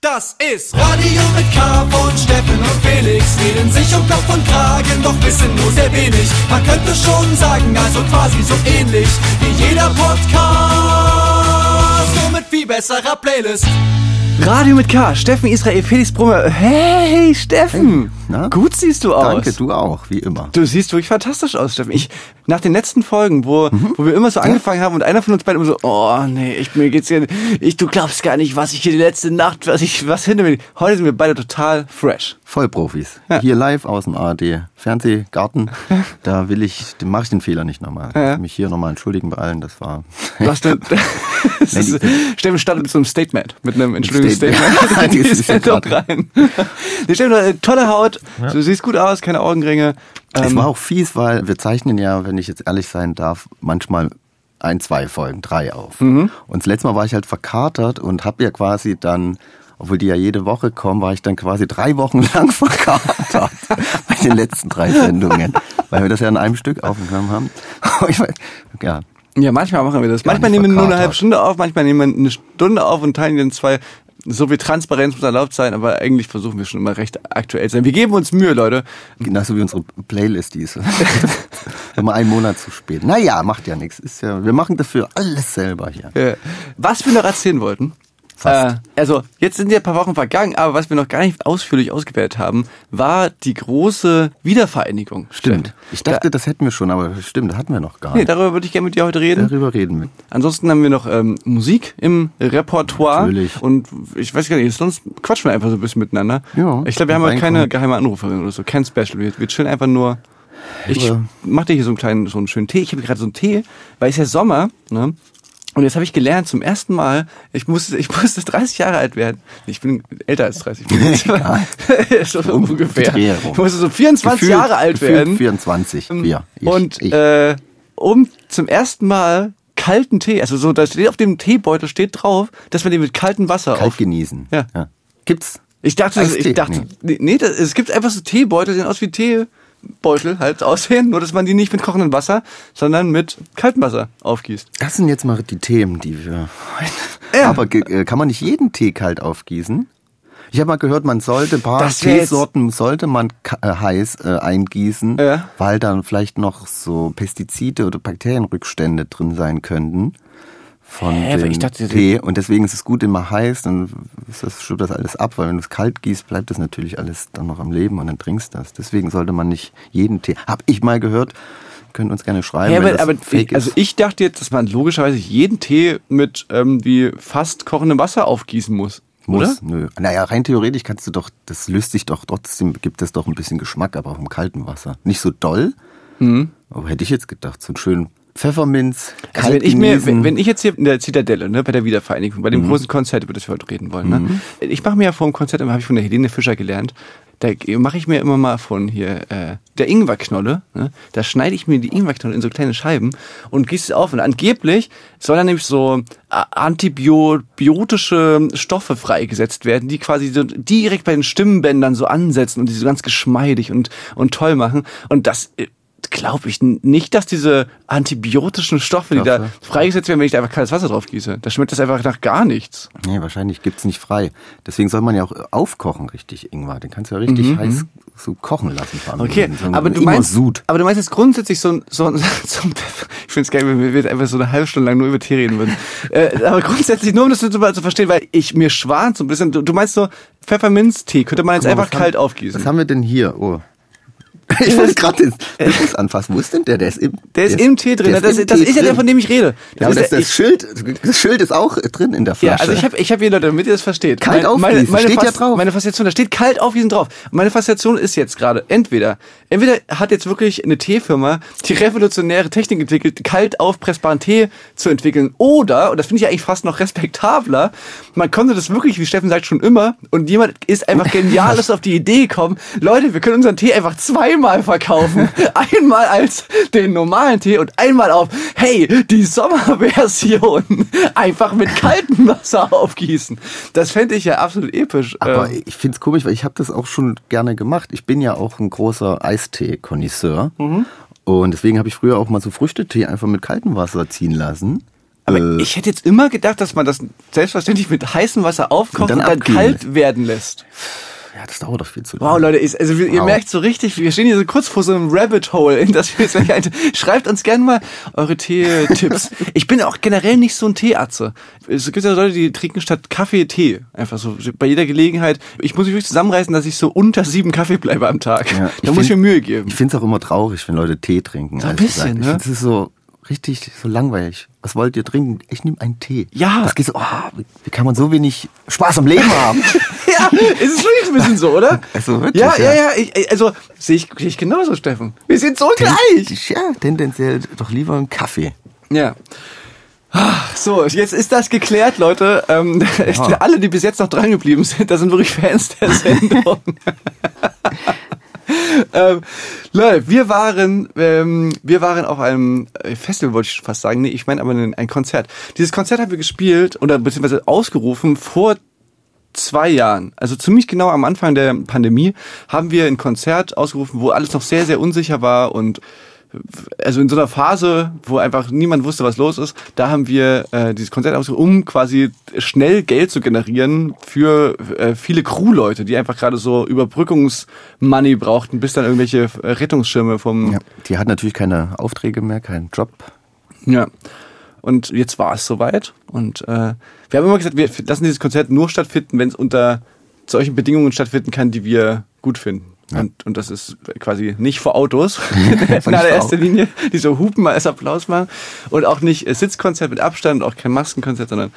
Das ist Radio mit K von Steffen und Felix. Reden sich um Kopf und Kragen, doch wissen nur sehr wenig. Man könnte schon sagen, also quasi so ähnlich wie jeder Podcast. Nur mit viel besserer Playlist. Radio mit K, Steffen Israel, Felix Brummer. Hey, Steffen! Na? Gut siehst du aus. Danke, du auch, wie immer. Du siehst wirklich fantastisch aus, Steffen. Ich, nach den letzten Folgen, wo, Mhm. wo wir immer so angefangen haben und einer von uns beiden immer so, oh nee, ich, mir geht's hier, ich, du glaubst gar nicht, was ich hier die letzte Nacht, was ich, was hinter mir, heute sind wir beide total fresh. Vollprofis. Ja. Hier live aus dem ARD Fernsehgarten. Da will ich, den mache ich den Fehler nicht nochmal. Ja. Mich hier nochmal entschuldigen bei allen, das war. Ist, Nein, Steffen startet mit so einem Statement, mit einem Statement. Entschuldigungsstatement in die ja grad- rein. Du hast eine tolle Haut, du siehst gut aus, keine Augenringe. es Ähm, war auch fies, weil wir zeichnen ja, wenn ich jetzt ehrlich sein darf, manchmal ein, zwei Folgen, drei auf. Mhm. Und das letzte Mal war ich halt verkatert und habe ja quasi dann, obwohl die ja jede Woche kommen, war ich dann quasi drei Wochen lang verkatert bei den letzten drei Sendungen, weil wir das ja in einem Stück aufgenommen haben. Ja, Ja, manchmal machen wir das. Manchmal nehmen wir nur eine halbe Stunde auf, manchmal nehmen wir eine Stunde auf und teilen den zwei. So viel Transparenz muss erlaubt sein, aber eigentlich versuchen wir schon immer recht aktuell zu sein. Wir geben uns Mühe, Leute. Genauso wie unsere Playlist, die ist immer einen Monat zu spät. Naja, macht ja nichts. Ist ja, wir machen dafür alles selber hier. Was wir noch erzählen wollten. Fast. Äh, also, jetzt sind ja ein paar Wochen vergangen, aber was wir noch gar nicht ausführlich ausgewertet haben, war die große Wiedervereinigung. Stimmt. Ich dachte, das hätten wir schon, aber stimmt, das hatten wir noch gar Nee, nicht. darüber würde ich gerne mit dir heute reden. Darüber reden wir. Ansonsten haben wir noch ähm, Musik im Repertoire. Natürlich. Und ich weiß gar nicht, sonst quatschen wir einfach so ein bisschen miteinander. Ja, ich glaube, wir haben aber keine geheime Anruferin oder so, kein Special. Wir, wir chillen einfach nur. Ich Aber- mach dir hier so einen kleinen, so einen schönen Tee. Ich habe gerade so einen Tee, weil es ja Sommer, ne? Und jetzt habe ich gelernt zum ersten Mal, ich musste, ich musste 30 Jahre alt werden. Ich bin älter als 30. so ungefähr. Dreh rum. Ich musste so 24 Gefühlt- Jahre alt werden. 24. Wir. Ich, und ich. Äh, um zum ersten Mal kalten Tee, also so, da steht auf dem Teebeutel steht drauf, dass man den mit kaltem Wasser Kalt auf. genießen. Ja. Gibt's? Ich dachte, ich dachte, nee, nee das, es gibt einfach so Teebeutel, die sehen aus wie Teebeutel halt aussehen, nur dass man die nicht mit kochendem Wasser, sondern mit kaltem Wasser aufgießt. Das sind jetzt mal die Themen, die wir heute. Ja. Aber äh, kann man nicht jeden Tee kalt aufgießen? Ich habe mal gehört, man sollte ein paar Teesorten sollte man äh, heiß äh, eingießen, Ja. weil dann vielleicht noch so Pestizide oder Bakterienrückstände drin sein könnten von Hä, dem ich dachte, Tee. Und deswegen ist es gut immer heiß, dann ist das, stimmt das alles ab, weil wenn du es kalt gießt, bleibt das natürlich alles dann noch am Leben und dann trinkst du das. Deswegen sollte man nicht jeden Tee. Hab ich mal gehört. Könnt uns gerne schreiben. Ja, aber, aber ich, also ich dachte jetzt, dass man logischerweise jeden Tee mit ähm, wie fast kochendem Wasser aufgießen muss. Muss, Oder? nö. Naja, rein theoretisch kannst du doch, das löst sich doch trotzdem, gibt es doch ein bisschen Geschmack, aber auch im kalten Wasser. Nicht so doll, Mhm. aber hätte ich jetzt gedacht, so einen schönen Pfefferminz, Also wenn ich mir, wenn, wenn ich jetzt hier in der Zitadelle, ne, bei der Wiedervereinigung, bei dem Mhm. großen Konzert, über das wir heute reden wollen, ne, ich mache mir ja vor dem Konzert, habe ich von der Helene Fischer gelernt, da mache ich mir immer mal von hier äh, der Ingwerknolle, ne, da schneide ich mir die Ingwerknolle in so kleine Scheiben und gieße es auf und angeblich soll dann nämlich so äh, antibiotische Stoffe freigesetzt werden, die quasi so direkt bei den Stimmbändern so ansetzen und die so ganz geschmeidig und und toll machen. Und das äh, glaube ich nicht, dass diese antibiotischen Stoffe, die da freigesetzt werden, wenn ich da einfach kaltes Wasser drauf gieße. Da schmeckt das einfach nach gar nichts. Nee, wahrscheinlich gibt's nicht frei. Deswegen soll man ja auch aufkochen, richtig, Ingwer. Den kannst du ja richtig heiß so kochen lassen. Vor allem. Mhm, Okay, So aber du meinst, Sud. aber du meinst jetzt grundsätzlich so ein, so ein, so ich finde es geil, wenn wir jetzt einfach so eine halbe Stunde lang nur über Tee reden würden. äh, aber grundsätzlich nur, um das zu, zu verstehen, weil ich mir schwant so ein bisschen, du, du meinst so Pfefferminztee, könnte man jetzt Guck mal, einfach kalt haben, aufgießen. Was haben wir denn hier? Oh. Ich wollte gerade den Bildnis anfassen. Wo ist denn der? Der ist im, Der ist im Tee drin. der Das, im das Tee ist ja der, von dem ich rede. Ja, aber das, ist der- das, Schild, das Schild ist auch drin in der Ja, Flasche. also ich habe ich hab hier Leute, damit ihr das versteht. Kalt Mein- meine, aufgießen, meine steht ja Fas- drauf. Meine Faszination, da steht kalt aufgießen drauf. Meine Faszination ist jetzt gerade, entweder, entweder hat jetzt wirklich eine Teefirma die revolutionäre Technik entwickelt, kalt aufpressbaren Tee zu entwickeln, oder, und das finde ich ja eigentlich fast noch respektabler, man konnte das wirklich, wie Steffen sagt, schon immer, und jemand ist einfach geniales auf die Idee gekommen, Leute, wir können unseren Tee einfach zweimal verkaufen. einmal als den normalen Tee und einmal auf, hey, die Sommerversion. Einfach mit kaltem Wasser aufgießen. Das fände ich ja absolut episch. Aber Ähm, ich find's komisch, weil ich habe das auch schon gerne gemacht. Ich bin ja auch ein großer Eistee-Konnoisseur. Mhm. Und deswegen habe ich früher auch mal so Früchtetee einfach mit kaltem Wasser ziehen lassen. Aber Äh. ich hätte jetzt immer gedacht, dass man das selbstverständlich mit heißem Wasser aufkocht Und und dann dann, abkühlen kalt werden lässt. Ja, das dauert doch viel zu lange. Wow, Leute, ist, also wir, ihr Wow. merkt so richtig, wir stehen hier so kurz vor so einem Rabbit Hole, in das wir jetzt Schreibt uns gerne mal eure Tee-Tipps. Ich bin auch generell nicht so ein Teeatze. Es gibt ja Leute, die trinken statt Kaffee Tee. Einfach so bei jeder Gelegenheit. Ich muss mich wirklich zusammenreißen, dass ich so unter sieben Kaffee bleibe am Tag. Ja, da muss ich mir Mühe geben. Ich finde es auch immer traurig, wenn Leute Tee trinken. So ein bisschen, ne? Ich finde es ist so richtig so langweilig. Was wollt ihr trinken? Ich nehme einen Tee. Ja. Das geht so, oh, wie- kann man so wenig Spaß am Leben haben? ja, es ist wirklich ein bisschen so, oder? Also wirklich, ja, ja, ja. ja. Ich, also sehe ich, sehe ich genauso, Steffen. Wir sind so gleich. Ja, tendenziell doch lieber einen Kaffee. Ja. Ach, So, jetzt ist das geklärt, Leute. Ähm, alle, die bis jetzt noch dran geblieben sind, das sind wirklich Fans der Sendung. ähm, wir waren, ähm, wir waren auf einem äh, Festival, wollte ich fast sagen. Nee, ich meine aber ein Konzert. Dieses Konzert haben wir gespielt oder beziehungsweise ausgerufen vor zwei Jahren, also ziemlich genau am Anfang der Pandemie, haben wir ein Konzert ausgerufen, wo alles noch sehr, sehr unsicher war und also in so einer Phase, wo einfach niemand wusste, was los ist, da haben wir äh, dieses Konzert ausgerufen, um quasi schnell Geld zu generieren für äh, viele Crewleute, die einfach gerade so Überbrückungsmoney brauchten, bis dann irgendwelche äh, Rettungsschirme vom Ja, die hat natürlich keine Aufträge mehr, keinen Job. ja. Und jetzt war es soweit. Und äh, wir haben immer gesagt, wir lassen dieses Konzert nur stattfinden, wenn es unter solchen Bedingungen stattfinden kann, die wir gut finden. Und, und das ist quasi nicht vor Autos in allererster Linie, die so hupen mal als Applaus machen. Und auch nicht Sitzkonzert mit Abstand, auch kein Maskenkonzert, sondern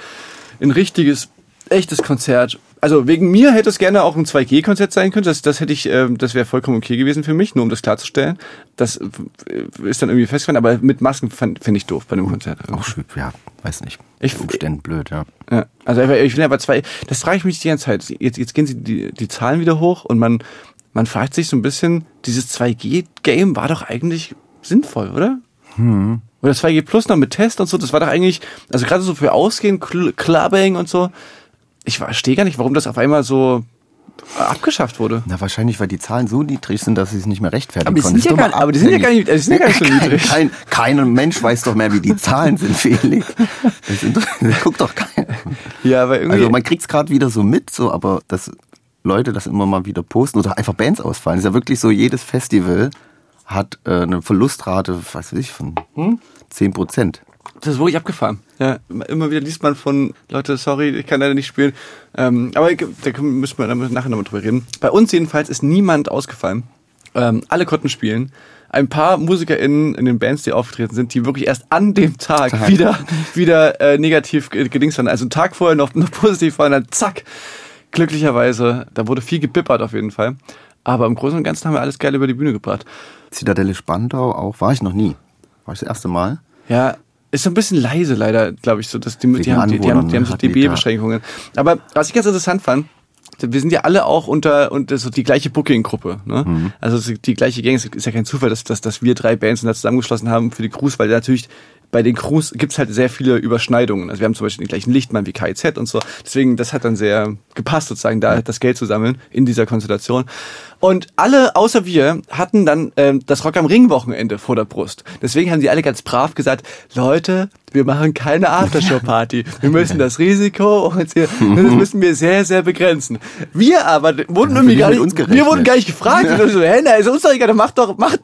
ein richtiges, echtes Konzert. Also wegen mir hätte es gerne auch ein 2G-Konzert sein können. Das, das hätte ich, ähm, das wäre vollkommen okay gewesen für mich, nur um das klarzustellen. Das äh, ist dann irgendwie festgefallen, aber mit Masken fand- finde ich doof bei einem Konzert. Auch schön, ja, weiß nicht. Ich- Umständen blöd, ja. Ja, also ich will aber zwei, das frage ich mich die ganze Zeit. Jetzt, jetzt gehen sie die, die Zahlen wieder hoch und man, man fragt sich so ein bisschen, dieses 2G-Game war doch eigentlich sinnvoll, oder? Hm. Oder 2G Plus noch mit Test und so, das war doch eigentlich, also gerade so für Ausgehen, Cl Clubbing und so. Ich verstehe gar nicht, warum das auf einmal so abgeschafft wurde. Na, wahrscheinlich, weil die Zahlen so niedrig sind, dass sie es nicht mehr rechtfertigen Aber konnten. ja Das ist gar- aber die sind ja gar nicht- die sind ja gar nicht so Kein- niedrig. Kein, kein Mensch weiß doch mehr, wie die Zahlen sind, Felix. Das sind, das guckt doch keiner. Ja, aber irgendwie. Also man kriegt's gerade wieder so mit, so, aber dass Leute das immer mal wieder posten oder einfach Bands ausfallen. ist ja wirklich so, jedes Festival hat äh, eine Verlustrate, was weiß ich, von Hm? 10 Prozent. Das ist wirklich abgefahren. Ja, immer wieder liest man von Leute, sorry, ich kann leider nicht spielen. Ähm, aber da müssen wir dann nachher nochmal drüber reden. Bei uns jedenfalls ist niemand ausgefallen. Ähm, alle konnten spielen. Ein paar MusikerInnen in den Bands, die aufgetreten sind, die wirklich erst an dem Tag, Tag. wieder, wieder äh, negativ ge- gedingst waren. Also einen Tag vorher noch, noch positiv waren, dann zack. Glücklicherweise, da wurde viel gebippert auf jeden Fall. Aber im Großen und Ganzen haben wir alles geil über die Bühne gebracht. Zitadelle Spandau auch, war ich noch nie. War ich das erste Mal. Ja, ist so ein bisschen leise leider, glaube ich, so dass die, die, haben, die, die haben, die haben so DB-Beschränkungen. Aber was ich ganz interessant fand, wir sind ja alle auch unter unter so die gleiche Booking-Gruppe. Ne? Mhm. Also die gleiche Gang. Es ist ja kein Zufall, dass, dass, dass wir drei Bands da zusammengeschlossen haben für die Crews, weil natürlich bei den Crews gibt's halt sehr viele Überschneidungen. Also wir haben zum Beispiel den gleichen Lichtmann wie KIZ und so. Deswegen, das hat dann sehr gepasst, sozusagen, da das Geld zu sammeln in dieser Konstellation. Und alle außer wir hatten dann ähm, das Rock am Ring Wochenende vor der Brust. Deswegen haben die alle ganz brav gesagt, Leute, wir machen keine Aftershow-Party. Wir müssen das Risiko und hier, das müssen wir sehr, sehr begrenzen. Wir aber wurden irgendwie nicht gar nicht, wir wurden gar nicht gefragt. Und so, hä, na, ist uns doch egal, macht doch, macht,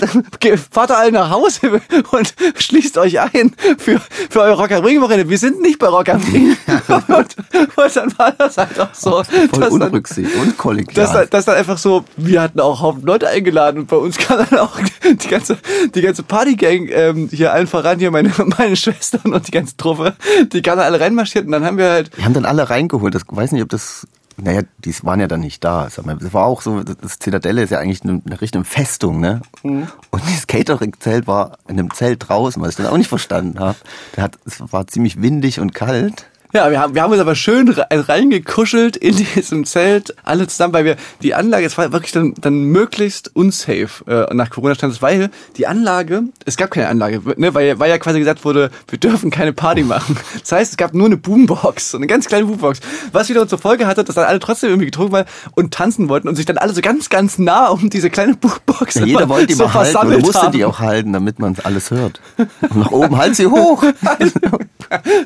fahrt doch alle nach Hause und schließt euch ein für, für euer Rock am Ring Wochenende. Wir sind nicht bei Rock am Ring. und, und dann war das halt auch so. Voll unrücksichtig und kollegial. dass, dass dann einfach so, wir hatten auch Haufen Leute eingeladen und bei uns kam dann auch die ganze, die ganze Partygang, ähm, hier allen voran, hier meine, meine Schwestern und die ganze Truppe, die kamen alle reinmarschiert und dann haben wir halt, Die haben dann alle reingeholt. Das weiß nicht, ob das. Naja, die waren ja dann nicht da. Sag mal, Das war auch so, das Zitadelle ist ja eigentlich eine, eine richtige Festung, ne? Mhm. Und das Catering-Zelt war in einem Zelt draußen, was ich dann auch nicht verstanden habe. Da hat, es war ziemlich windig und kalt. Ja, wir haben, wir haben uns aber schön re- reingekuschelt in diesem Zelt, alle zusammen, weil wir die Anlage, es war wirklich dann, dann möglichst unsafe äh, nach Corona-Standards, weil die Anlage, es gab keine Anlage, ne, weil, weil ja quasi gesagt wurde, wir dürfen keine Party machen. Das heißt, es gab nur eine Boombox, so eine ganz kleine Boombox, was wieder zur Folge hatte, dass dann alle trotzdem irgendwie getrunken waren und tanzen wollten und sich dann alle so ganz, ganz nah um diese kleine Boombox Ja, jeder wollte die so mal halten oder musste haben. die auch halten, damit man alles hört. Und nach oben, halt sie hoch!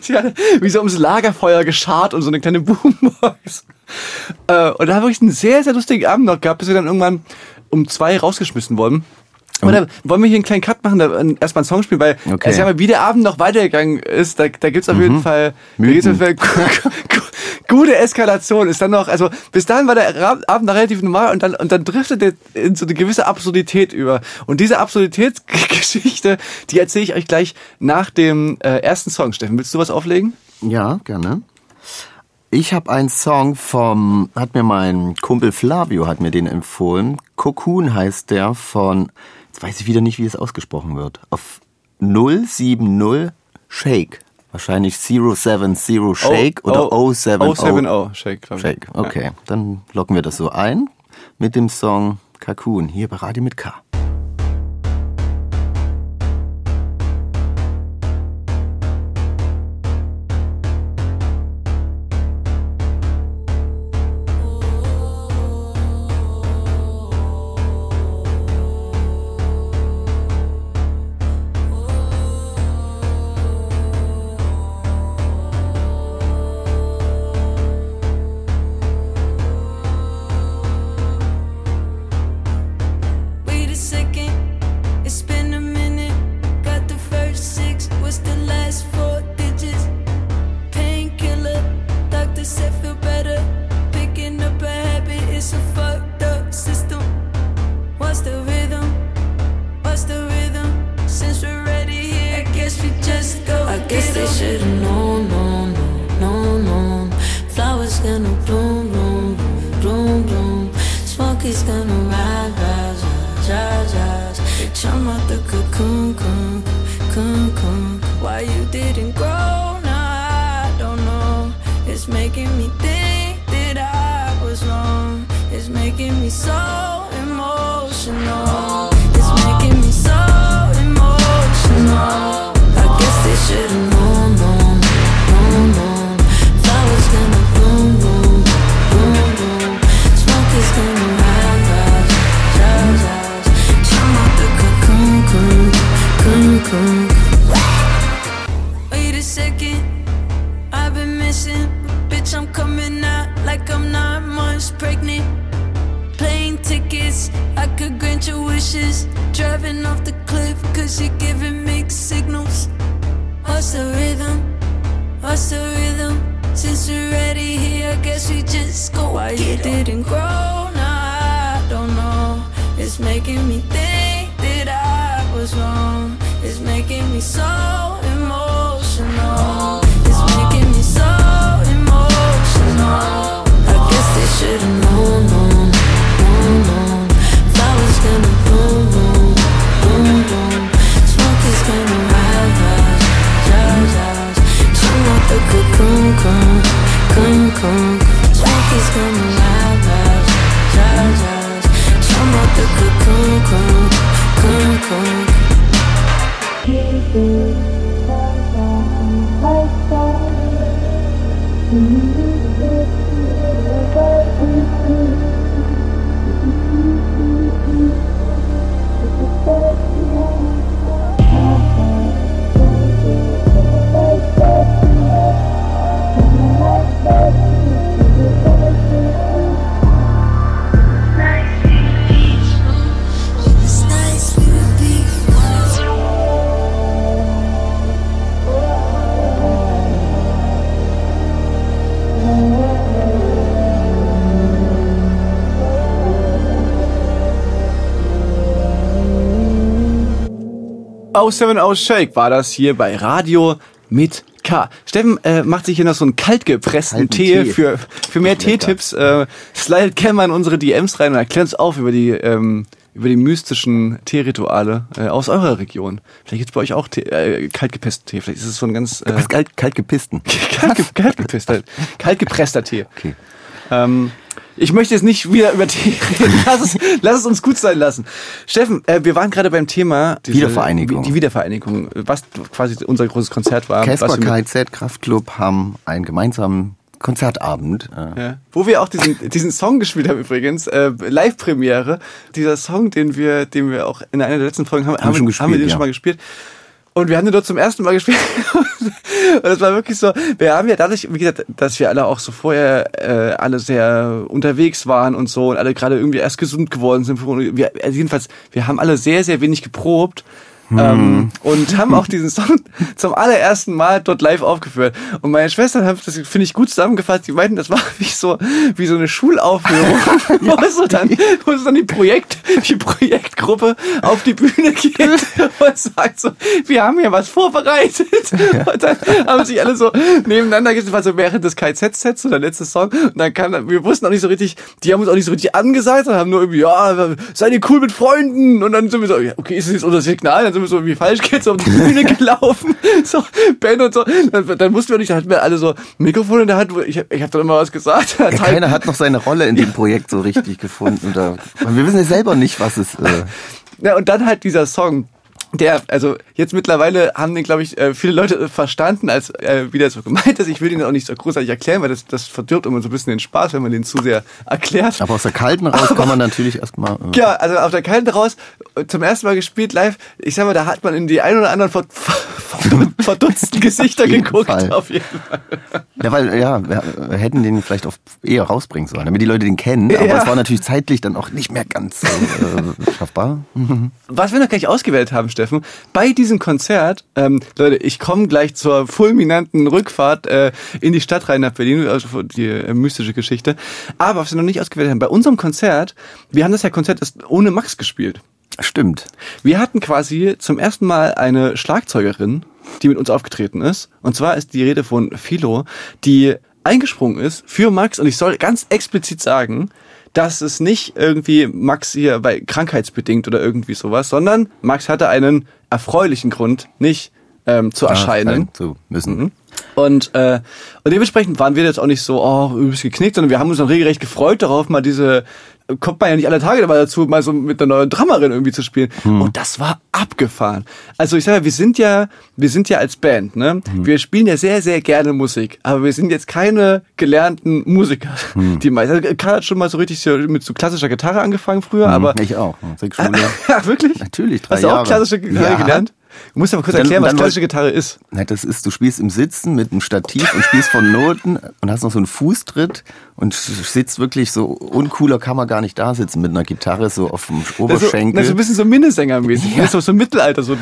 Sie wie so ums Lagerfeuer geschart und so eine kleine Boombox. Äh, und da habe ich einen sehr, sehr lustigen Abend noch gehabt, bis wir dann irgendwann um zwei rausgeschmissen wurden. Oder wollen wir hier einen kleinen Cut machen, da äh, erstmal einen Song spielen, weil Okay. also, ja, wie der Abend noch weitergegangen ist, da, da gibt's auf jeden Fall, da gibt's auf jeden Fall gu- gu- gute Eskalation. Ist dann noch, also bis dahin war der Abend noch relativ normal und dann und dann driftet er in so eine gewisse Absurdität über. Und diese Absurditätsgeschichte, die erzähle ich euch gleich nach dem äh, ersten Song. Steffen, willst du was auflegen? Ja, gerne. Ich habe einen Song vom, hat mir mein Kumpel Flavio, hat mir den empfohlen. Cocoon heißt der von, jetzt weiß ich wieder nicht, wie es ausgesprochen wird. Auf 070 Shake. Wahrscheinlich 070 Shake oder 070 070 Shake, glaube ich. Shake. Okay, dann locken wir das so ein mit dem Song Cocoon hier bei Radio mit K. making me think that I was wrong. It's making me so emotional. Driving off the cliff, cause you're giving mixed signals. What's the rhythm? What's the rhythm? Since we're ready here, I guess we just go. Why you didn't grow? Aus 7 aus Shake war das hier bei Radio mit K. Steffen äh, macht sich hier noch so einen kaltgepressten Tee, Tee. für für mehr. Teetipps. Äh, slidet gerne mal in unsere DMs rein und erklärt uns auf über die ähm, über die mystischen Teerituale äh, aus eurer Region. Vielleicht gibt's bei euch auch Tee, äh, kaltgepressten Tee. Vielleicht ist es so ein ganz äh, Was kalt, kalt gepissten. kalt, kaltgepresster, kaltgepresster Tee. Okay. Ähm, ich möchte jetzt nicht wieder über Tee reden. Lass es, lass es uns gut sein lassen. Steffen, äh, wir waren gerade beim Thema diese- Wiedervereinigung. Die Wiedervereinigung, was quasi unser großes Konzert war. Casper KZ Kraftclub haben einen gemeinsamen Konzertabend. Äh, Ja. Wo wir auch diesen, diesen Song gespielt haben übrigens, äh, Live-Premiere. Dieser Song, den wir, den wir auch in einer der letzten Folgen haben, haben, schon wir- haben wir gespielt, den ja. schon mal gespielt. Und wir haben den dort zum ersten Mal gespielt. Und das war wirklich so, wir haben ja dadurch, wie gesagt, dass wir alle auch so vorher äh, alle sehr unterwegs waren und so und alle gerade irgendwie erst gesund geworden sind. Wir, also jedenfalls, wir haben alle sehr, sehr wenig geprobt. Ähm, und haben auch diesen Song zum allerersten Mal dort live aufgeführt. Und meine Schwestern haben das, finde ich, gut zusammengefasst. Die meinten, das war wie so, wie so eine Schulaufführung, wo, so dann, wo so dann die Projekt, die Projektgruppe auf die Bühne geht und sagt so, wir haben hier was vorbereitet. Und dann haben sich alle so nebeneinander gesetzt, war so während des KZ-Sets, so der letzte Song. Und dann kam, wir wussten auch nicht so richtig, die haben uns auch nicht so richtig angesagt, sondern haben nur irgendwie, ja, seid ihr cool mit Freunden? Und dann sind wir so, ja, okay, ist das jetzt unser Signal? Dann sind wir so irgendwie falsch geht's auf die Bühne gelaufen. So, Ben und so. Dann, dann wussten wir nicht, dann hatten wir alle so Mikrofon in der Hand. wo Ich, ich habe dann immer was gesagt. ja, keiner hat noch seine Rolle in dem Projekt so richtig gefunden. Da, wir wissen ja selber nicht, was es. Äh, Ja, und dann halt dieser Song. Der, also jetzt mittlerweile haben den, glaube ich, äh, viele Leute verstanden, als äh, wie der so gemeint ist. Ich will den auch nicht so großartig erklären, weil das, das verdirbt immer so ein bisschen den Spaß, wenn man den zu sehr erklärt. aber aus der Kalten raus kann man natürlich erstmal. Äh, Ja, also auf der Kalten raus, äh, zum ersten Mal gespielt live. Ich sag mal, da hat man in die ein oder anderen ver ver verdutzten Gesichter geguckt. Fall. Auf jeden Fall. Ja, weil, ja, wir hätten den vielleicht auch eher rausbringen sollen, damit die Leute den kennen. Aber Ja. es war natürlich zeitlich dann auch nicht mehr ganz äh, schaffbar. Was wir noch gleich ausgewählt haben, Steffen, bei diesem Konzert, ähm, Leute, ich komme gleich zur fulminanten Rückfahrt äh, in die Stadt rein nach Berlin, also die äh, mystische Geschichte. Aber was wir noch nicht ausgewählt haben, bei unserem Konzert, wir haben das ja Konzert ohne Max gespielt. Stimmt. Wir hatten quasi zum ersten Mal eine Schlagzeugerin, die mit uns aufgetreten ist. Und zwar ist die Rede von Philo, die eingesprungen ist für Max. Und ich soll ganz explizit sagen, dass es nicht irgendwie Max hier bei krankheitsbedingt oder irgendwie sowas, sondern Max hatte einen erfreulichen Grund, nicht ähm, zu erscheinen. Zu müssen. Mhm. Und, äh, und dementsprechend waren wir jetzt auch nicht so, oh, übelst geknickt, sondern wir haben uns dann regelrecht gefreut darauf, mal diese, kommt man ja nicht alle Tage mal dazu, mal so mit einer neuen Drummerin irgendwie zu spielen. Und das war abgefahren. Also ich sag mal, wir sind ja, wir sind ja als Band, ne? Wir spielen ja sehr, sehr gerne Musik, aber wir sind jetzt keine gelernten Musiker. Die meisten, also Karl hat schon mal so richtig mit so klassischer Gitarre angefangen früher, aber ich auch. Musikschule. ja, wirklich? Natürlich, drei Hast du auch Jahre. klassische Gitarre Ja. gelernt? Du musst aber kurz Dann- erklären, was klassische Gitarre ist. Na, das ist, du spielst im Sitzen mit einem Stativ und spielst von Noten und hast noch so einen Fußtritt und sitzt wirklich so uncooler kann man gar nicht da sitzen mit einer Gitarre so auf dem Das ist so, Oberschenkel. das ist ein bisschen so Minnesänger-mäßig. Das ist so, so Mittelalter. So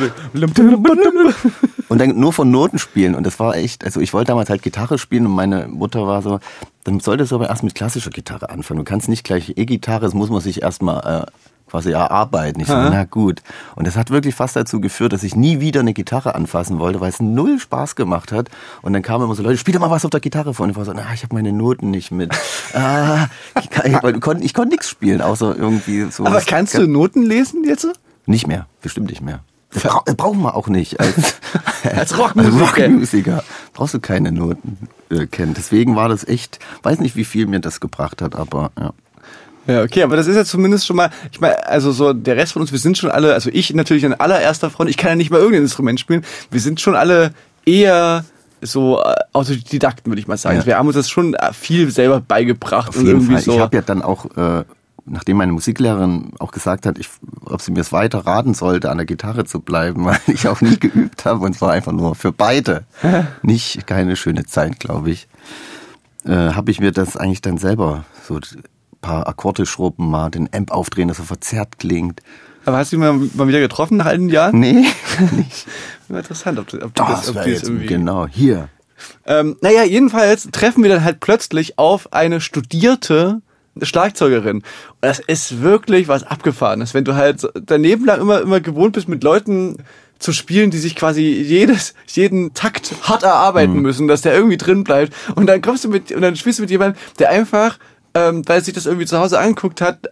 und dann nur von Noten spielen. Und das war echt, also ich wollte damals halt Gitarre spielen und meine Mutter war so, dann solltest du aber erst mit klassischer Gitarre anfangen. Du kannst nicht gleich E-Gitarre, das muss man sich erstmal äh, quasi erarbeiten. Ich so, na gut. Und das hat wirklich fast dazu geführt, dass ich nie wieder eine Gitarre anfassen wollte, weil es null Spaß gemacht hat. Und dann kamen immer so Leute, spiel doch mal was auf der Gitarre vor. Und ich war so, na, ich habe meine Noten nicht mit. ah, ich, ich, konnte ich konnte nichts spielen, außer irgendwie so. Aber kannst du Noten lesen jetzt? Nicht mehr, bestimmt nicht mehr. Das bra brauchen wir auch nicht. Als, Als Rockmusiker. Rockmusiker brauchst du keine Noten äh, kennen. Deswegen war das echt, weiß nicht, wie viel mir das gebracht hat, aber ja. Ja, okay, aber das ist ja zumindest schon mal, ich meine, also so der Rest von uns, wir sind schon alle, also ich natürlich an allererster Front, ich kann ja nicht mal irgendein Instrument spielen, wir sind schon alle eher so äh, Autodidakten, würde ich mal sagen. Ja. Wir haben uns das schon äh, viel selber beigebracht Auf und jeden Fall. so. Ich habe ja dann auch, äh, nachdem meine Musiklehrerin auch gesagt hat, ich, ob sie mir es weiter raten sollte, an der Gitarre zu bleiben, weil ich auch nie geübt habe und es war einfach nur für beide nicht keine schöne Zeit, glaube ich, äh, habe ich mir das eigentlich dann selber so ein paar Akkorde schrubben, mal den Amp aufdrehen, dass er verzerrt klingt. aber hast du ihn mal, mal wieder getroffen nach all den Jahren? Nee, nicht. Interessant, ob, du- ob du Das, das, ob jetzt irgendwie. genau hier. Ähm, naja, jedenfalls treffen wir dann halt plötzlich auf eine studierte Schlagzeugerin. Und das ist wirklich was Abgefahrenes, wenn du halt daneben lang immer, immer gewohnt bist, mit Leuten zu spielen, die sich quasi jedes, jeden Takt hart erarbeiten müssen, dass der irgendwie drin bleibt. Und dann kommst du mit, und dann spielst du mit jemandem, der einfach, ähm, weil er sich das irgendwie zu Hause angeguckt hat,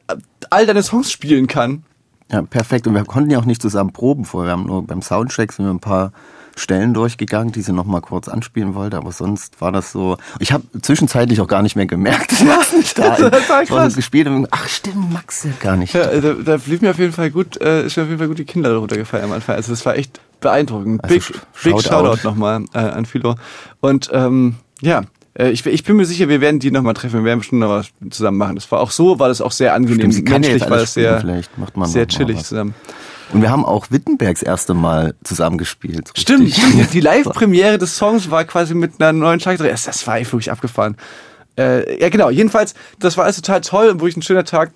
all deine Songs spielen kann. Ja, perfekt. Und wir konnten ja auch nicht zusammen proben vorher. Wir haben nur beim Soundcheck sind wir ein paar Stellen durchgegangen, die sie noch mal kurz anspielen wollte, aber sonst war das so. Ich habe zwischenzeitlich auch gar nicht mehr gemerkt, dass Max nicht da Das war ist. krass. Gespielt und ach stimmt, Max ist gar nicht. Ja, da. da, da blieb mir auf jeden Fall gut, äh, ist mir auf jeden Fall gut die Kinder runtergefallen am Anfang. Also das war echt beeindruckend. Also Big, sh- big Shoutout. Shoutout nochmal äh, an Philo. Und ähm, ja, äh, ich, ich bin mir sicher, wir werden die nochmal treffen, wir werden bestimmt noch was zusammen machen. Das war auch so, war das auch sehr angenehm. Stimmt, sie kann ja Menschlich jetzt war das sehr, spielen, vielleicht macht man sehr chillig zusammen. Und wir haben auch Wittenbergs erste Mal zusammen gespielt. Stimmt, stimmt. Die Live-Premiere des Songs war quasi mit einer neuen Schlagzeug. Das das war echt wirklich abgefahren. Äh, ja, genau. Jedenfalls, das war alles total toll und wirklich ein schöner Tag.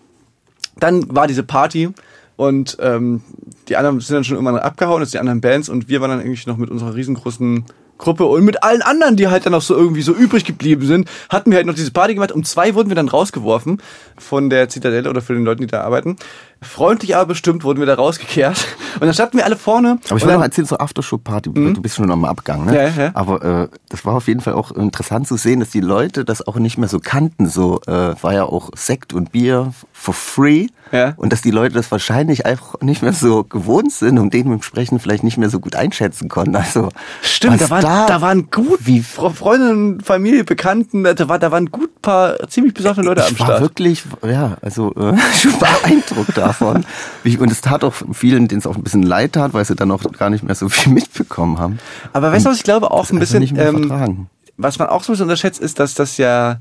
Dann war diese Party und ähm, die anderen sind dann schon irgendwann abgehauen, das sind die anderen Bands und wir waren dann eigentlich noch mit unserer riesengroßen Gruppe und mit allen anderen, die halt dann noch so irgendwie so übrig geblieben sind, hatten wir halt noch diese Party gemacht. Um zwei wurden wir dann rausgeworfen von der Zitadelle oder von den Leuten, die da arbeiten. Freundlich aber bestimmt wurden wir da rausgekehrt. Und dann standen wir alle vorne. Aber ich will noch erzählen zur Aftershow-Party. Du bist schon am Abgang, ne? Ja, ja. Aber äh, das war auf jeden Fall auch interessant zu sehen, dass die Leute das auch nicht mehr so kannten. So äh, war ja auch Sekt und Bier for free. Ja. Und dass die Leute das wahrscheinlich einfach nicht mehr so gewohnt sind und dementsprechend vielleicht nicht mehr so gut einschätzen konnten. Also Stimmt, da waren, da, waren gut wie Freundinnen, Familie, Bekannten, da, war, da waren gut paar ziemlich besoffene Leute am ich war Start. wirklich, ja, also äh, schon beeindruckt davon. Und es tat auch vielen, denen es auch ein bisschen leid tat, weil sie dann auch gar nicht mehr so viel mitbekommen haben. Aber weißt du, was ich glaube auch ein bisschen, ähm, was man auch so ein bisschen unterschätzt, ist, dass das ja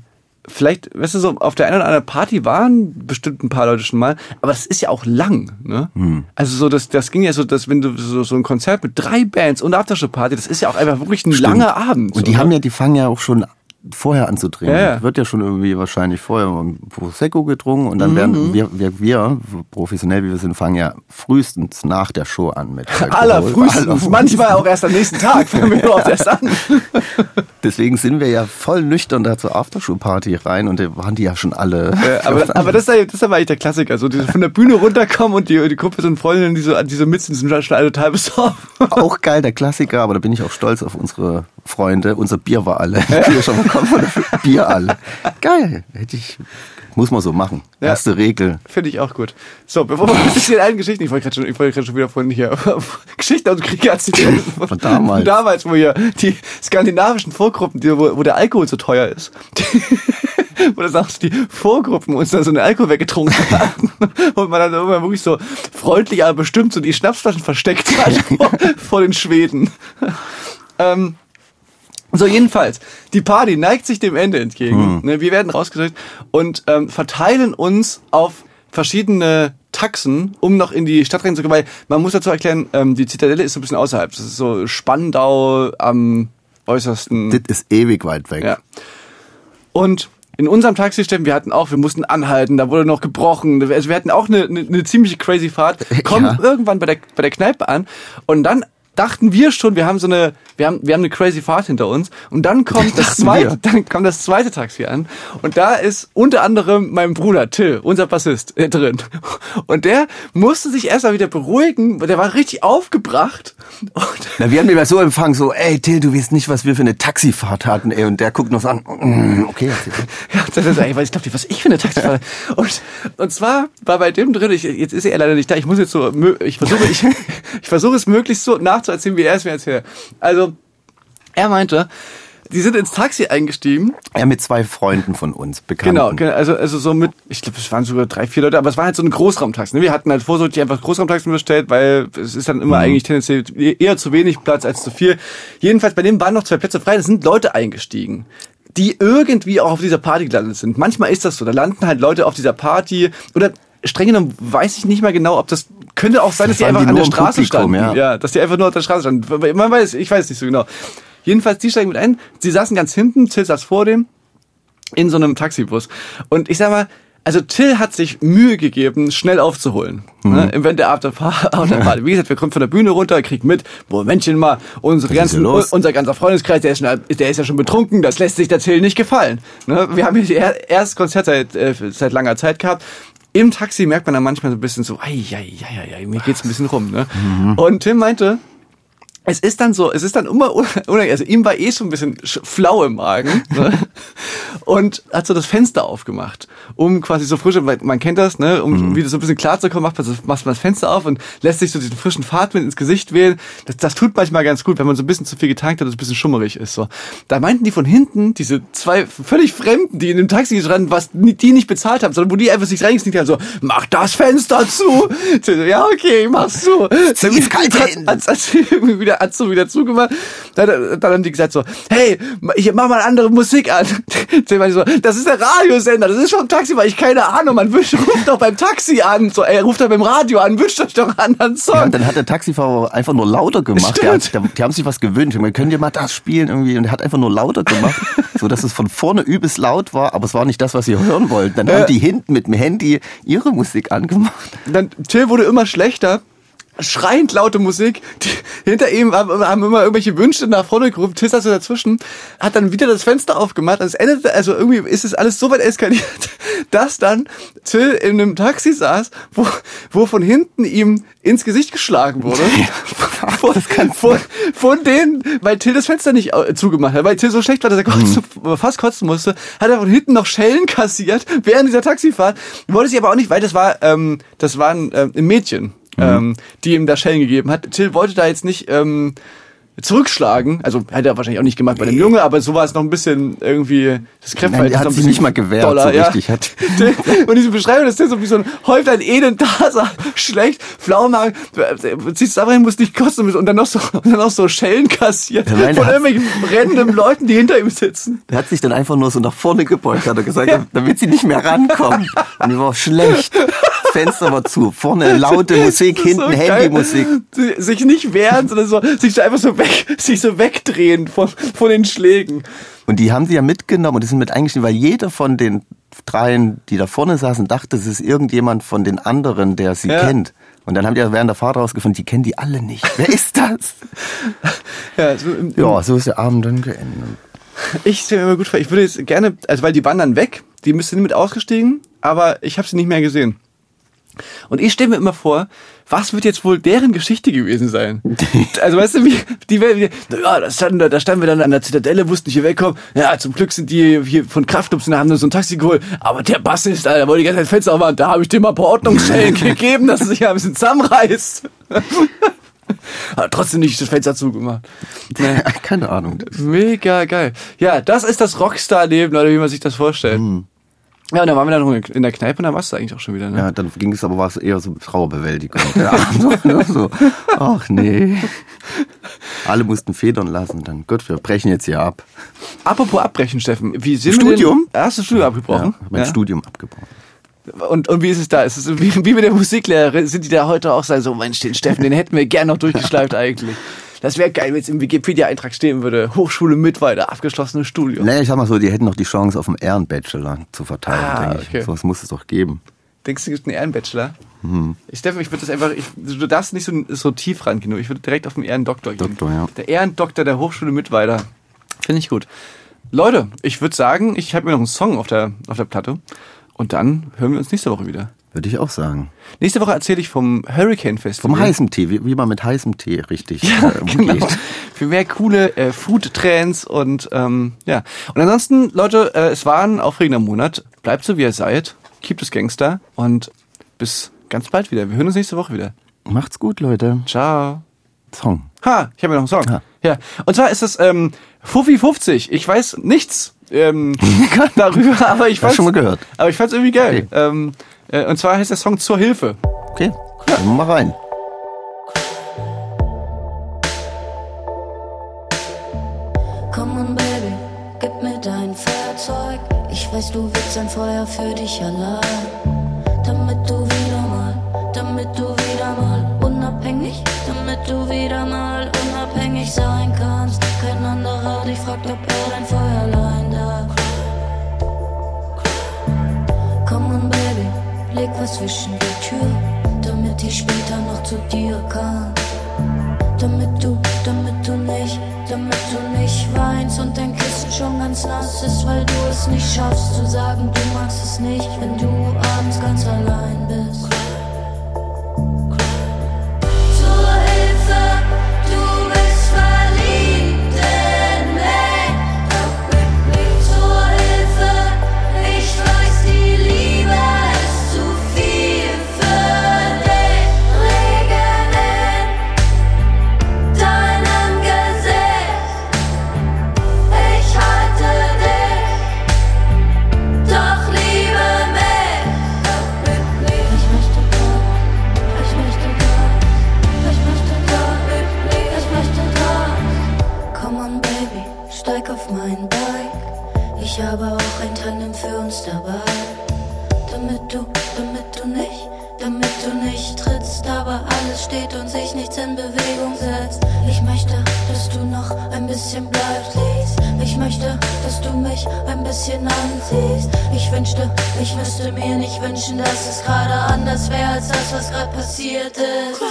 vielleicht, weißt du, so auf der einen oder anderen Party waren bestimmt ein paar Leute schon mal, aber das ist ja auch lang, ne? Hm. Also so, das, das ging ja so, dass wenn du so, so ein Konzert mit drei Bands und Aftershow-Party, das ist ja auch einfach wirklich ein langer Abend. Und die so, haben ne? ja, die fangen ja auch schon vorher an zu trinken. Ja. Wird ja schon irgendwie wahrscheinlich vorher ein Prosecco getrunken und Mhm. dann werden wir, wir, wir, professionell wie wir sind, fangen ja frühestens nach der Show an mit. Allerfrühestens, Allerfrühestens. manchmal auch erst am nächsten Tag, fangen wir überhaupt erst an. Deswegen sind wir ja voll nüchtern da zur Aftershow-Party rein und da waren die ja schon alle. Ja, aber, aber das, ist ja- das ist aber eigentlich der Klassiker. So diese von der Bühne runterkommen und die, die Gruppe sind Freundinnen, die so, die so mit sind, sind schon alle total besoffen. auch geil, der Klassiker, aber da bin ich auch stolz auf unsere Freunde. Unser Bier war alle. Bier schon bekommen von Bier alle. Geil. Hätte ich, muss man so machen. Ja. Erste Regel. Finde ich auch gut. So, bevor wir ein bisschen allen Geschichten, ich wollte gerade schon, ich wollte schon wieder vorhin hier Geschichten aus dem Krieg erzählen. Von damals. Von damals, wo hier die skandinavischen Vorgruppen, die, wo, wo der Alkohol so teuer ist. wo du sagst, die Vorgruppen uns dann so einen Alkohol weggetrunken haben und man dann irgendwann wirklich so freundlich, aber bestimmt so die Schnapsflaschen versteckt hat vor, vor den Schweden. Ähm, so, jedenfalls, die Party neigt sich dem Ende entgegen. Ne, wir werden rausgedrückt und ähm, verteilen uns auf verschiedene Taxen, um noch in die Stadt reinzukommen. Weil man muss dazu erklären, ähm, die Zitadelle ist so ein bisschen außerhalb. Das ist so Spandau am äußersten. Das ist ewig weit weg. Ja. Und in unserem Taxi stehen, wir hatten auch, wir mussten anhalten, da wurde noch gebrochen. Also wir hatten auch eine, eine, eine ziemliche crazy Fahrt. Kommen Ja. irgendwann bei der, bei der Kneipe an und dann dachten wir schon, wir haben so eine, wir haben, wir haben eine crazy Fahrt hinter uns. Und dann kommt das zweite, wir. dann kommt das zweite Taxi an. Und da ist unter anderem mein Bruder Till, unser Bassist, äh, drin. Und der musste sich erstmal wieder beruhigen, weil der war richtig aufgebracht. Und Na, wir haben ihn mal so empfangen, so, ey Till, du weißt nicht, was wir für eine Taxifahrt hatten, ey. Und der guckt uns an, mm, okay. Ja, das ist, ey, ich glaube, was ich für eine Taxifahrer. Und, und zwar war bei dem drin, ich, jetzt ist er leider nicht da, ich muss jetzt so, ich versuche, ich, ich versuche es möglichst so nachzuerzählen, wie er es mir erzählt. Also, er meinte, die sind ins Taxi eingestiegen. Ja, mit zwei Freunden von uns, Bekannten. Genau, genau, also, also so mit, ich glaube, es waren sogar drei, vier Leute, aber es war halt so ein Großraumtaxi. Ne? Wir hatten halt vorsorglich einfach Großraumtaxi bestellt, weil es ist dann immer eigentlich tendenziell eher zu wenig Platz als zu viel. Jedenfalls, bei dem waren noch zwei Plätze frei, da sind Leute eingestiegen die irgendwie auch auf dieser Party gelandet sind. Manchmal ist das so, da landen halt Leute auf dieser Party oder streng genommen weiß ich nicht mehr genau, ob das könnte auch sein, dass die einfach waren an die der Straße Publikum, standen. ja. ja, dass die einfach nur auf der Straße standen. Man weiß, ich weiß nicht so genau. Jedenfalls, die steigen mit ein. Sie saßen ganz hinten, Till saß vor dem in so einem Taxibus. Und ich sag mal, also Till hat sich Mühe gegeben, schnell aufzuholen. Mhm. Ne, Im Event der Afterparty. Wie gesagt, wir kommen von der Bühne runter, kriegen mit, Momentchen mal, unsere ganzen, unser ganzer Freundeskreis, der ist, schon, der ist ja schon betrunken, das lässt sich der Till nicht gefallen. Ne, wir haben hier das erste Konzert seit, äh, seit langer Zeit gehabt. Im Taxi merkt man dann manchmal so ein bisschen so, ei, mir geht's ein bisschen rum. Ne? Mhm. Und Tim meinte, es ist dann so, es ist dann immer unangenehm. Also ihm war eh schon ein bisschen sch- flau im Magen ne? und hat so das Fenster aufgemacht, um quasi so frische, man kennt das, ne, um wieder so ein bisschen klar zu kommen, macht man, das, macht man das Fenster auf und lässt sich so diesen frischen Fahrtwind ins Gesicht wählen. Das, das tut manchmal ganz gut, wenn man so ein bisschen zu viel getankt hat und es ein bisschen schummerig ist. So, da meinten die von hinten diese zwei völlig Fremden, die in dem Taxi standen, was die nicht bezahlt haben, sondern wo die einfach sich reingesneakt haben, so mach das Fenster zu. So, Ja okay, mach's zu. So ist kalt Hat- hin. Wieder, hat's so wieder zugemacht. Dann, dann haben die gesagt so, hey, ich mach mal andere Musik an. So, das ist der Radiosender, das ist schon ein Taxi, weil ich keine Ahnung, man wünscht, ruft doch beim Taxi an. So, ey, ruft doch beim Radio an, wünscht euch doch einen anderen Song. Ja, und dann hat der Taxifahrer einfach nur lauter gemacht. Der, Stimmt. der, die haben sich was gewünscht. Man könnt ihr mal das spielen irgendwie. Und er hat einfach nur lauter gemacht, so dass es von vorne übelst laut war, aber es war nicht das, was sie hören wollten. Dann haben die hinten mit dem Handy ihre Musik angemacht. dann Till wurde immer schlechter. Schreiend laute Musik. Die, hinter ihm haben, haben immer irgendwelche Wünsche nach vorne gerufen. Till saß so dazwischen, hat dann wieder das Fenster aufgemacht. Also es endete, also irgendwie ist es alles so weit eskaliert, dass dann Till in einem Taxi saß, wo, wo von hinten ihm ins Gesicht geschlagen wurde. von, von, von denen, weil Till das Fenster nicht zugemacht hat, weil Till so schlecht war, dass er kotzen, fast kotzen musste, hat er von hinten noch Schellen kassiert während dieser Taxifahrt. Wollte sie aber auch nicht, weil das war, ähm, das war ein, ähm, ein Mädchen, ähm, die ihm da Schellen gegeben hat. Till wollte da jetzt nicht ähm, zurückschlagen, also hätte er wahrscheinlich auch nicht gemacht bei dem Junge, aber so war es noch ein bisschen irgendwie das Kräftverhältnis er hat sich nicht mal gewehrt, so richtig. Hat, und diese Beschreibung, das ist so wie so ein Häuflein Elend da, sah schlecht, Flaumagen, ziehst du rein, musst nicht kosten und dann noch so, dann noch so Schellen kassiert Ja, nein, von der irgendwelchen brennenden Leuten, die hinter ihm sitzen. der hat sich dann einfach nur so nach vorne gebeugt, hat er gesagt, damit sie nicht mehr rankommen. Und die war schlecht. Das Fenster war zu. Vorne laute Musik, hinten geil. Handymusik. Sich nicht wehren, sondern so, sich so einfach so weg, sich so wegdrehen von, von den Schlägen. Und die haben sie ja mitgenommen und die sind mit eingestiegen, weil jeder von den dreien, die da vorne saßen, dachte, es ist irgendjemand von den anderen, der sie Ja. kennt. Und dann haben die ja während der Fahrt rausgefunden, die kennen die alle nicht. Wer ist das? Ja, so Ja, so ist der Abend dann geendet. Ich stelle mir immer gut vor, ich würde jetzt gerne, also weil die waren dann weg, die müssten mit ausgestiegen, aber ich habe sie nicht mehr gesehen. Und ich stelle mir immer vor, was wird jetzt wohl deren Geschichte gewesen sein? Also weißt du, wie, die werden, ja, da standen, da standen wir dann an der Zitadelle, wussten nicht, hier wegkommen. Ja, zum Glück sind die hier von Kraftclubs und haben nur so ein Taxi geholt. Aber der Bassist, Alter, wollte die ganze Zeit Fenster aufmachen, da habe ich dem mal ein paar Ordnungsschellen gegeben, dass er sich ja ein bisschen zusammenreißt. Hat trotzdem nicht das Fenster zugemacht. Nee. Keine Ahnung. Mega geil. Ja, das ist das Rockstar-Leben, oder wie man sich das vorstellt. Ja, und dann waren wir dann noch in der Kneipe und dann warst du eigentlich auch schon wieder, ne? Ja, dann ging es aber war es eher so Trauerbewältigung. Der Abend nur so, ach nee. Alle mussten federn lassen. Dann, gut, wir brechen jetzt hier ab. Apropos abbrechen, Steffen. Wie sind Studium? Wir denn, hast du Studium Ja, abgebrochen? hab mein Ja? Studium abgebrochen. Und, und wie ist es da? Ist es wie, wie mit der Musiklehrerin? Sind die da heute auch sagen, so, Mensch, den Steffen, den hätten wir gern noch durchgeschleift eigentlich. Das wäre geil, wenn jetzt im Wikipedia-Eintrag stehen würde, Hochschule Mittweida, abgeschlossenes Studium. Naja, ich sag mal so, die hätten noch die Chance, auf einen Ehrenbachelor zu verteilen, Ah, denke ich. okay. So was muss es doch geben. Denkst du, es gibt einen Ehrenbachelor? Mhm. Ich, Steffen, ich würde das einfach, ich, du darfst nicht so, so tief ran, Kino. Ich würde direkt auf den Ehrendoktor gehen. Doktor, ja. Der Ehrendoktor der Hochschule Mittweida. Finde ich gut. Leute, ich würde sagen, ich habe mir noch einen Song auf der, auf der Platte. Und dann hören wir uns nächste Woche wieder. Würde ich auch sagen. Nächste Woche erzähle ich vom Hurricane Festival. Vom heißen Tee, wie, wie man mit heißem Tee richtig Ja, äh, genau. umgeht. Für mehr coole äh, Food-Trends und ähm, ja. Und ansonsten, Leute, äh, es war ein aufregender Monat. Bleibt so, wie ihr seid. Keep es Gangster. Und bis ganz bald wieder. Wir hören uns nächste Woche wieder. Macht's gut, Leute. Ciao. Song. Ha, ich habe ja noch einen Song. Ja. Ja. Und zwar ist es ähm, Fuffi 50. Ich weiß nichts ähm, darüber, aber ich fand's, schon mal gehört. Aber ich fand's irgendwie geil. Okay. Ähm, äh, und zwar heißt der Song Zur Hilfe. Okay, hören wir mal rein. Komm on, Baby, gib mir dein Feuerzeug. Ich weiß, du willst ein Feuer für dich allein. Was zwischen die Tür, damit ich später noch zu dir kann. Damit du, damit du nicht, damit du nicht weinst und dein Kissen schon ganz nass ist, weil du es nicht schaffst zu sagen, du magst es nicht, wenn du abends ganz allein bist Dass du mich ein bisschen anziehst. Ich wünschte, ich müsste mir nicht wünschen, dass es gerade anders wäre als das, was gerade passiert ist.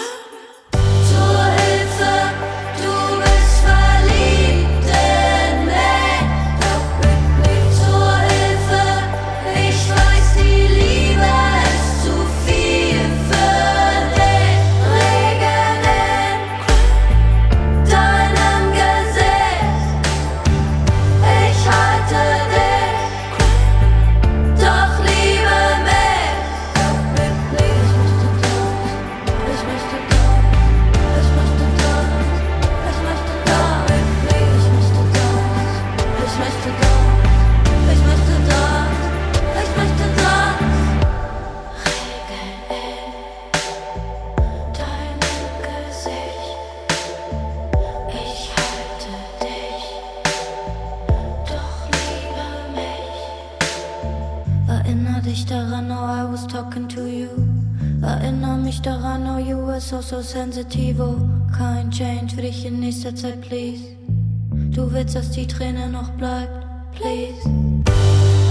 mich daran, how I was talking to you. Erinnere mich daran, how you were so, so sensitive. Oh, kein Change für dich in nächster Zeit, please. Du willst, dass die Träne noch bleibt, please.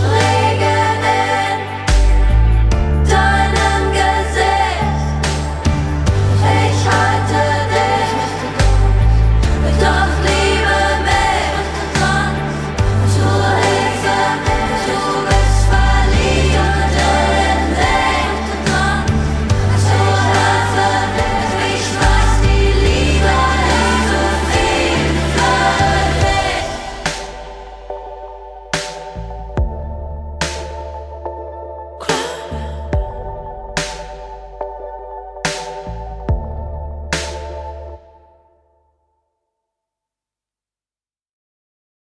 Regen,